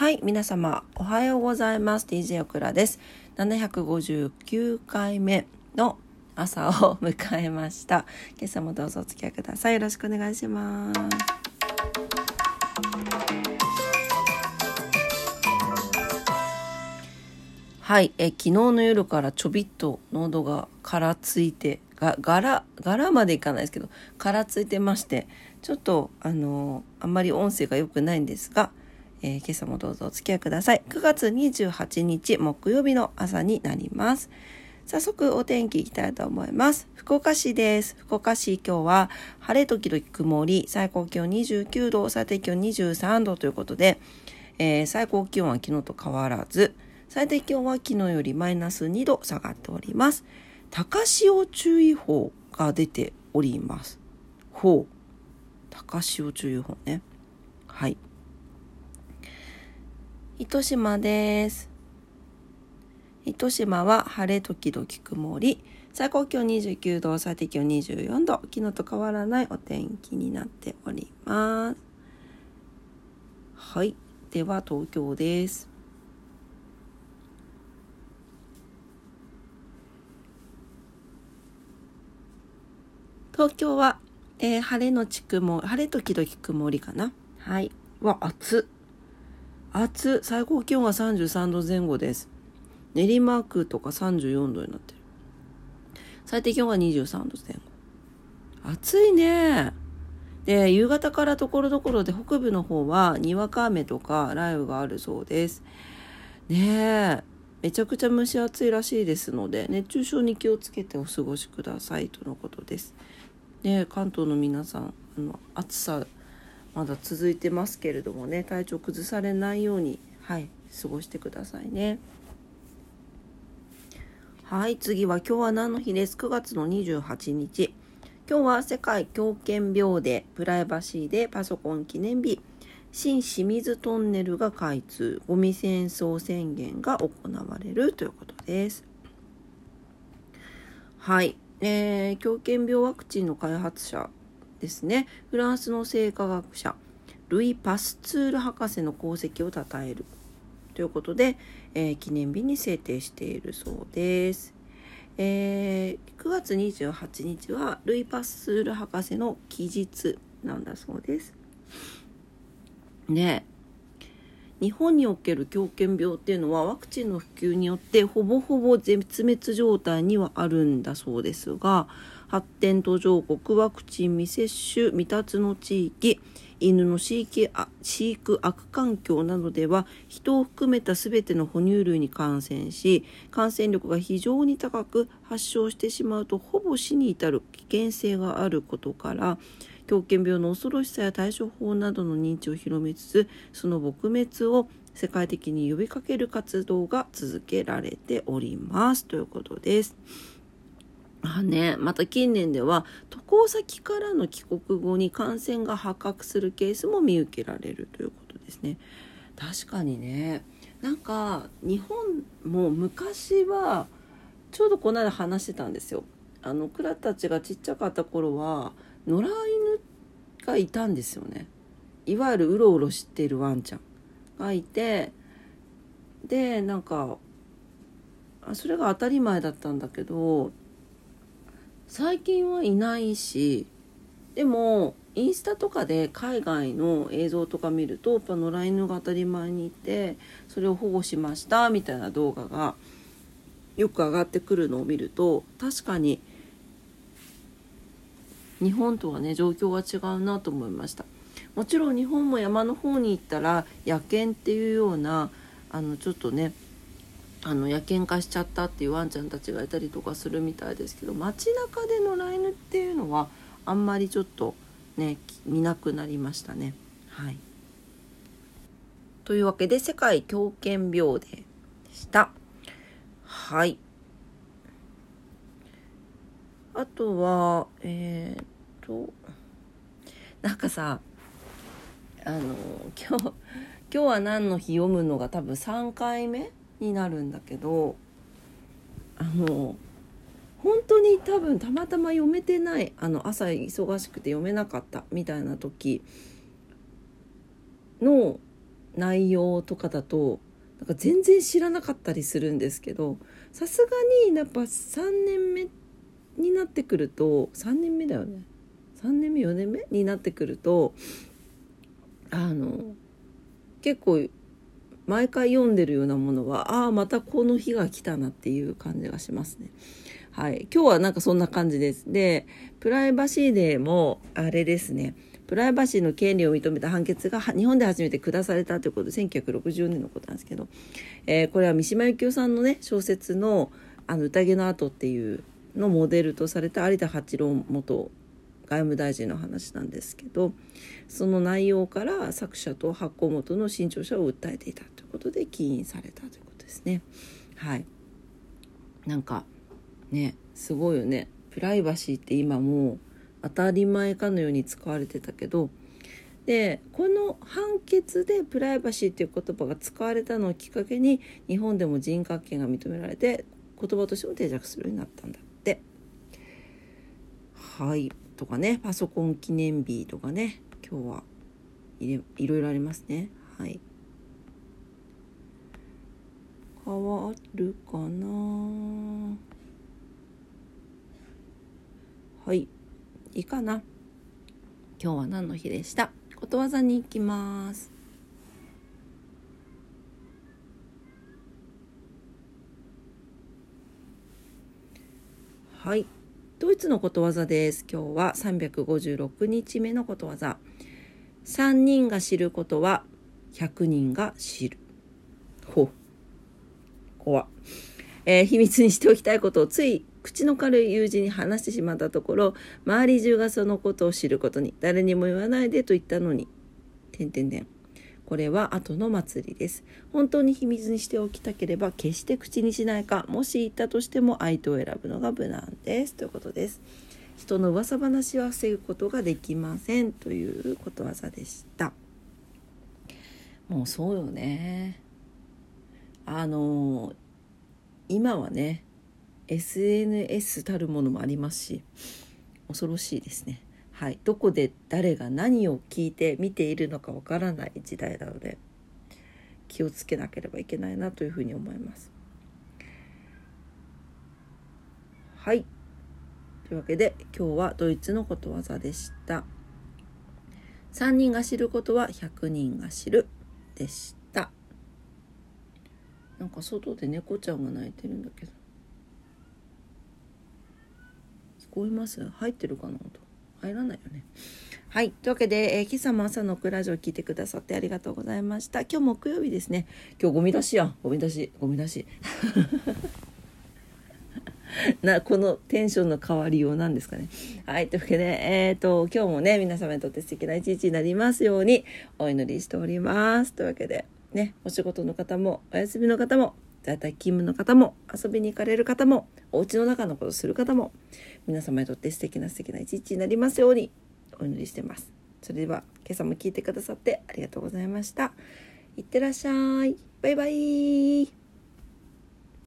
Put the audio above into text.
はい、皆様おはようございます。DJ オクラです。759回目の朝を迎えました。今朝もどうぞお付き合いください。よろしくお願いします。はい、え昨日の夜からちょびっと喉がからついてが柄柄までいかないですけどからついてましてちょっとあのあんまり音声が良くないんですがえー、今朝もどうぞお付き合いください。9月28日木曜日の朝になります。早速お天気いきたいと思います。福岡市です。福岡市今日は晴れ時々曇り、最高気温29度、最低気温23度ということで、えー、最高気温は昨日と変わらず、最低気温は昨日よりマイナス2度下がっております。高潮注意報が出ております。ほう。高潮注意報ね。はい。糸島です。糸島は晴れ時々曇り、最高気温29度、最低気温24度、昨日と変わらないお天気になっております。はい。では東京です。東京は、えー、晴れのち曇晴れ時々曇りかな。はい。わ、暑っ。暑最高気温が33度前後です。練馬区とか34度になってる。最低気温が23度前後暑いね。で夕方からところどころで北部の方はにわか雨とか雷雨があるそうです。ねえ。めちゃくちゃ蒸し暑いらしいですので熱中症に気をつけてお過ごしくださいとのことです。ね関東の皆さんあの暑さまだ続いてますけれどもね体調崩されないようにはい過ごしてくださいね。はい次は今日は何の日です？9月の28日。今日は世界狂犬病デープライバシーでパソコン記念日。新清水トンネルが開通。ゴミ戦争宣言が行われるということです。はい、えー、狂犬病ワクチンの開発者ですねフランスの生化学者ルイ・パスツール博士の功績を称えるということで、えー、記念日に制定しているそうです。えー、9月28日はルイ・パスツール博士の期日なんだそうです。ね日本における狂犬病っていうのはワクチンの普及によってほぼほぼ絶滅状態にはあるんだそうですが発展途上国ワクチン未接種未達の地域犬の飼育飼育悪環境などでは人を含めた全ての哺乳類に感染し感染力が非常に高く発症してしまうとほぼ死に至る危険性があることから狂犬病の恐ろしさや対処法などの認知を広めつつその撲滅を世界的に呼びかける活動が続けられておりますということです。あね、また近年では渡航先からの帰国後に感染が発覚するケースも見受けられるということですね。確かにねなんか日本も昔はちょうどこの間話してたんですよ。あのクラたちがちっちゃかった頃は野良犬がいたんですよね。いわゆるうろうろしてるワンちゃんがいてでなんかそれが当たり前だったんだけど最近はいないしでもインスタとかで海外の映像とか見るとやっぱ野良犬が当たり前にいてそれを保護しましたみたいな動画がよく上がってくるのを見ると確かに日本とはね状況が違うなと思いました。もちろん日本も山の方に行ったら野犬っていうようなあのちょっとねあの野犬化しちゃったっていうワンちゃんたちがいたりとかするみたいですけど街中で野良犬っていうのはあんまりちょっとね見なくなりましたね。はい、というわけで世界狂犬病デーでした。はい。あとはえー、っとなんかさあの今日今日は何の日読むのが多分3回目になるんだけどあの本当に多分たまたま読めてないあの朝忙しくて読めなかったみたいな時の内容とかだとなんか全然知らなかったりするんですけどさすがにやっぱ3年目になってくると3年目だよね。3年目4年目になってくるとあの結構毎回読んでるようなものはああまたこの日が来たなっていう感じがしますね。はい。今日はなんかそんな感じです。で、プライバシーデーもあれですね。プライバシーの権利を認めた判決が日本で初めて下されたということで1960年のことなんですけど、えー、これは三島由紀夫さんのね小説の「あの宴の後」っていうのモデルとされた有田八郎元務大臣の話なんですけどその内容から作者と発行元の新潮社を訴えていたということで起因されたということですね。はいなんかねすごいよねプライバシーって今もう当たり前かのように使われてたけどでこの判決でプライバシーっていう言葉が使われたのをきっかけに日本でも人格権が認められて言葉としても定着するようになったんだって。はいとかねパソコン記念日とかね今日はいれいろいろありますね。はい。変わるかな？はい。いいかな？今日は何の日でした？ことわざに行きます。はい。ドイツのことわざです。今日は356日目のことわざ。3人が知ることは100人が知る。ほう。怖えー、秘密にしておきたいことをつい口の軽い友人に話してしまったところ、周り中がそのことを知ることに、誰にも言わないでと言ったのに、てんてんてん。これは後の祭りです。本当に秘密にしておきたければ決して口にしないか、もし言ったとしても相手を選ぶのが無難です。ということです。人の噂話は防ぐことができませんということわざでした。もうそうよね。あの今はね SNS たるものもありますし恐ろしいですね。はい、どこで誰が何を聞いて見ているのかわからない時代なので気をつけなければいけないなというふうに思います。はいというわけで今日はドイツのことわざでした。3人が知ることは100人が知るでした。なんか外で猫ちゃんが泣いてるんだけど。聞こえます？入ってるかな？と。入らないよね。はい。というわけで、えー、今朝も朝のクラジオ聞いてくださってありがとうございました。今日木曜日ですね。今日ゴミ出しやん。ゴミ出し。ゴミ出し。な、このテンションの変わりようなんですかね。はい。というわけで、えっ、ー、と、今日もね、皆様にとって素敵な一日になりますようにお祈りしております。というわけで、ね、お仕事の方も、お休みの方も、在宅勤務の方も、遊びに行かれる方も、お家の中のことする方も、皆様にとって素敵な素敵な一日になりますようにお祈りしてます。それでは今朝も聞いてくださってありがとうございました。いってらっしゃい。バイバイ。